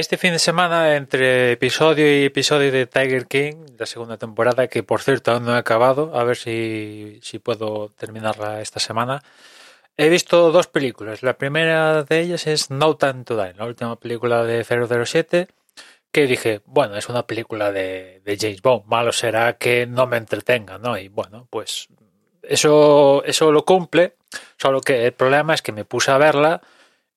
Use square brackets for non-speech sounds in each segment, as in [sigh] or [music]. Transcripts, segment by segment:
este fin de semana, entre episodio y episodio de Tiger King, la segunda temporada, que por cierto aún no he acabado, a ver si, si puedo terminarla esta semana, he visto dos películas. La primera de ellas es No Time to Die, la última película de 007, que dije, bueno, es una película de, de James Bond, malo será que no me entretenga, ¿no? Y bueno, pues eso, eso lo cumple, solo que el problema es que me puse a verla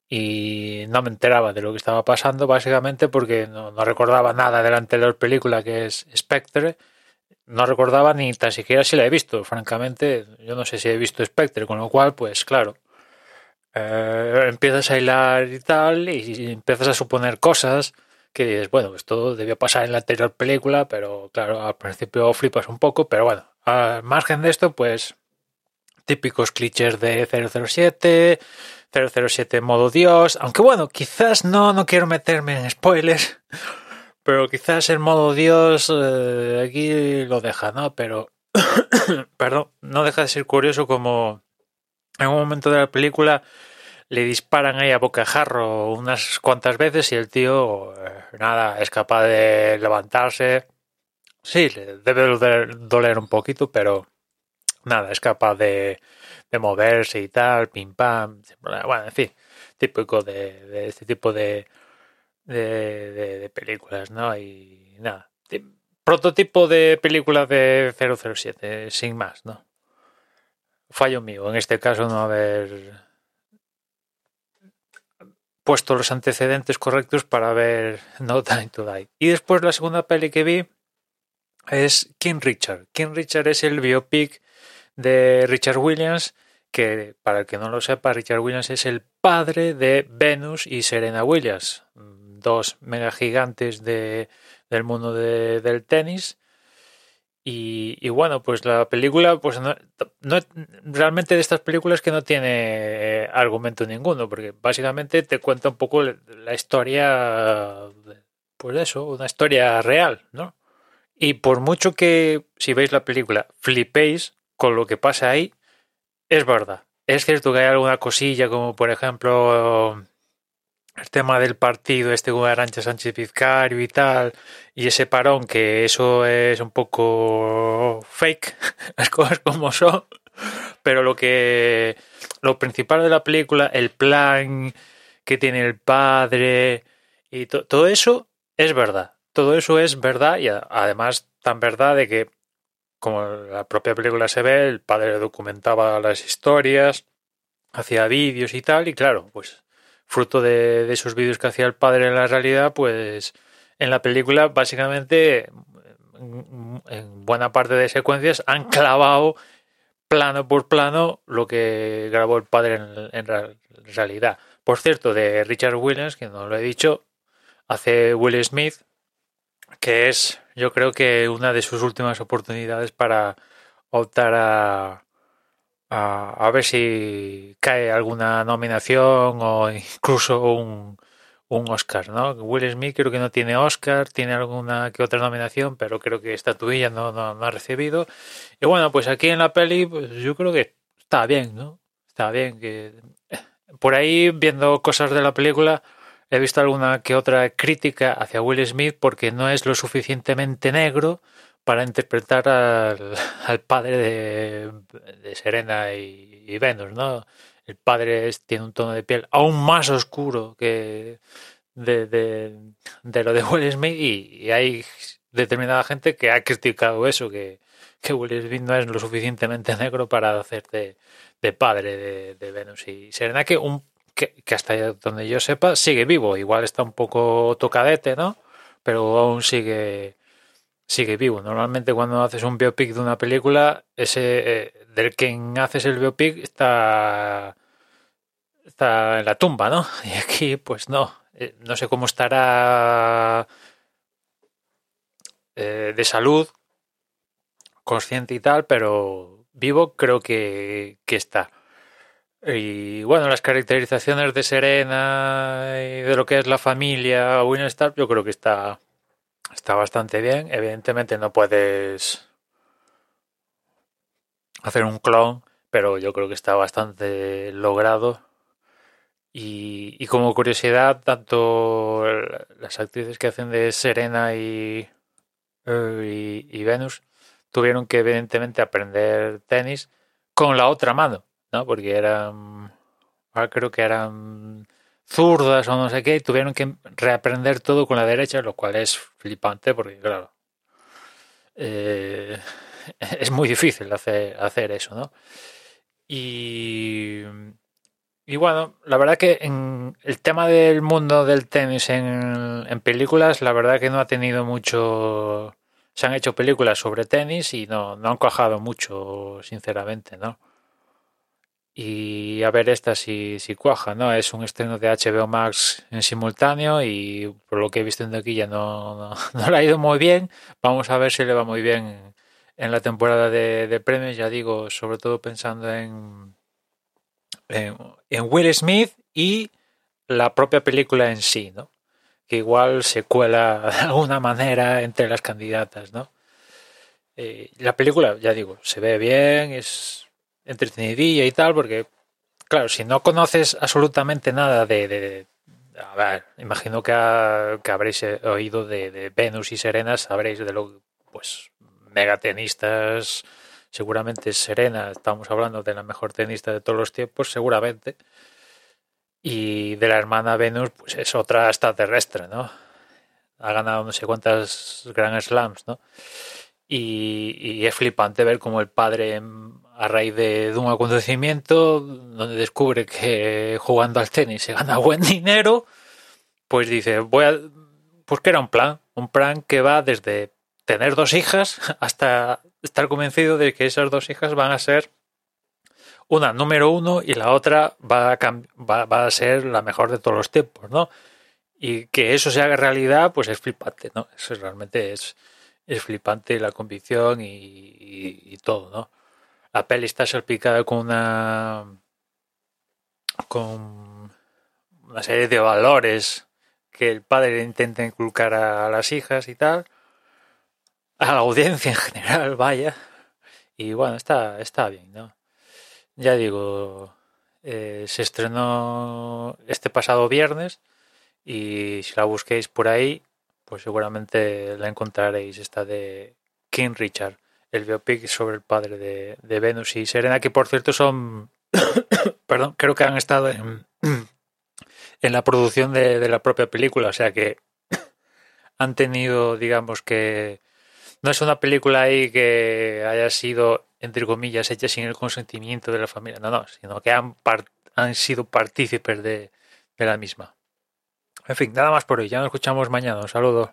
y no me enteraba de lo que estaba pasando básicamente porque no, recordaba nada de la anterior película que es Spectre. No recordaba ni tan siquiera si la he visto francamente. Yo no sé si he visto Spectre con lo cual pues claro. Eh, empiezas a hilar y tal y, empiezas a suponer cosas que dices bueno esto debió pasar en la anterior película pero claro al principio flipas un poco pero bueno al margen de esto pues típicos clichés de 007 007 modo Dios, aunque bueno, quizás no, no quiero meterme en spoilers, [laughs] pero quizás el modo Dios eh, aquí lo deja, ¿no? Pero, [coughs] perdón, no deja de ser curioso como en un momento de la película le disparan ahí a bocajarro unas cuantas veces y el tío, eh, nada, es capaz de levantarse. Sí, debe doler un poquito, pero nada, es capaz de de moverse y tal, pim pam, bueno, en fin, típico de, este tipo de, de, de, películas, ¿no? Y nada, prototipo de película de 007, sin más, ¿no? Fallo mío, en este caso no haber puesto los antecedentes correctos para ver No Time to Die. Y después la segunda peli que vi es King Richard. King Richard es el biopic de Richard Williams que para el que no lo sepa, Richard Williams es el padre de Venus y Serena Williams, dos mega gigantes de, del mundo del tenis. Y, bueno, pues la película, pues no, realmente de estas películas que no tiene eh, argumento ninguno, porque básicamente te cuenta un poco la historia, pues eso, una historia real, ¿no? Y por mucho que, si veis la película, flipéis con lo que pasa ahí, es verdad. Es cierto que hay alguna cosilla, como por ejemplo el tema del partido, este con Arancha Sánchez Vizcario y tal, y ese parón, que eso es un poco fake, [laughs] las cosas como son, pero lo que lo principal de la película, el plan que tiene el padre y todo eso es verdad. Todo eso es verdad y además tan verdad de que como la propia película se ve, el padre documentaba las historias, hacía vídeos y tal, y claro, pues fruto de, esos vídeos que hacía el padre en la realidad, pues en la película básicamente en buena parte de secuencias han [laughs] clavado plano por plano lo que grabó el padre en, realidad. Por cierto, de Richard Williams, que no lo he dicho, hace Will Smith, que es yo creo que una de sus últimas oportunidades para optar a, a, ver si cae alguna nominación o incluso un, un Oscar, ¿no? Will Smith creo que no tiene Oscar, tiene alguna que otra nominación, pero creo que estatuilla no, no, no ha recibido. Y bueno, pues aquí en la peli, pues yo creo que está bien, ¿no? Está bien que por ahí viendo cosas de la película he visto alguna que otra crítica hacia Will Smith porque no es lo suficientemente negro para interpretar al, [laughs] padre de, Serena y, Venus, ¿no? El padre tiene un tono de piel aún más oscuro que de, lo de Will Smith y, hay determinada gente que ha criticado eso, que, que Will Smith no es lo suficientemente negro para hacer de, padre de, Venus y Serena, que un que, hasta donde yo sepa sigue vivo. Igual está un poco tocadete, ¿no? Pero aún sigue sigue vivo. Normalmente cuando haces un biopic de una película, ese eh, del quien haces el biopic está está en la tumba, ¿no? [laughs] Y aquí pues no. Eh, no sé cómo estará eh, de salud, consciente y tal, pero vivo creo que, que está. Y bueno, las caracterizaciones de Serena y de lo que es la familia Winstar, yo creo que está, está bastante bien. Evidentemente no puedes hacer un clon, pero yo creo que está bastante logrado. Y, como curiosidad, tanto las actrices que hacen de Serena y, y, Venus tuvieron que evidentemente aprender tenis con la otra mano, ¿no? Porque eran, creo que eran zurdas o no sé qué, y tuvieron que reaprender todo con la derecha, lo cual es flipante porque, claro, eh, [laughs] es muy difícil hacer, hacer eso, ¿no? Y, y bueno, la verdad que en el tema del mundo del tenis en, en películas, la verdad que no ha tenido mucho... Se han hecho películas sobre tenis y no, no han cuajado mucho, sinceramente, ¿no? Y a ver esta si, si cuaja, ¿no? Es un estreno de HBO Max en simultáneo y por lo que he visto en taquilla no, no, [laughs] no, le ha ido muy bien. Vamos a ver si le va muy bien en la temporada de, de premios, ya digo, sobre todo pensando en, en, Will Smith y la propia película en sí, ¿no? Que igual se cuela [laughs] de alguna manera entre las candidatas, ¿no? Eh, la película, ya digo, se ve bien, es entretenidilla y tal, porque, claro, si no conoces absolutamente nada de. a ver, imagino que, habréis oído de, Venus y Serena, sabréis de lo. Pues, mega tenistas. Seguramente Serena, estamos hablando de la mejor tenista de todos los tiempos, seguramente. Y de la hermana Venus, pues es otra extraterrestre, ¿no? Ha ganado no sé cuántas Grand Slams, ¿no? Y, y, es flipante ver cómo el padre a raíz de, un acontecimiento donde descubre que jugando al tenis se gana buen dinero, pues dice, voy a... Pues que era un plan, un plan que va desde tener dos hijas hasta estar convencido de que esas dos hijas van a ser una número uno y la otra va a, va, va a ser la mejor de todos los tiempos, ¿no? Y que eso se haga realidad, pues es flipante, ¿no? Eso realmente es, es flipante la convicción y, y todo, ¿no? La peli está salpicada con una con una serie de valores que el padre intenta inculcar a, las hijas y tal a la audiencia en general [laughs] vaya. Y bueno está está bien no ya digo eh, se estrenó este pasado viernes y si la busquéis por ahí pues seguramente la encontraréis esta de King Richard el biopic sobre el padre de, Venus y Serena, que por cierto son, [coughs] perdón, creo que han estado en, en la producción de, la propia película, o sea que [coughs] han tenido, digamos que, no es una película ahí que haya sido, entre comillas, hecha sin el consentimiento de la familia, no, no, sino que han, han sido partícipes de, de la misma. En fin, nada más por hoy, ya nos escuchamos mañana, un saludo.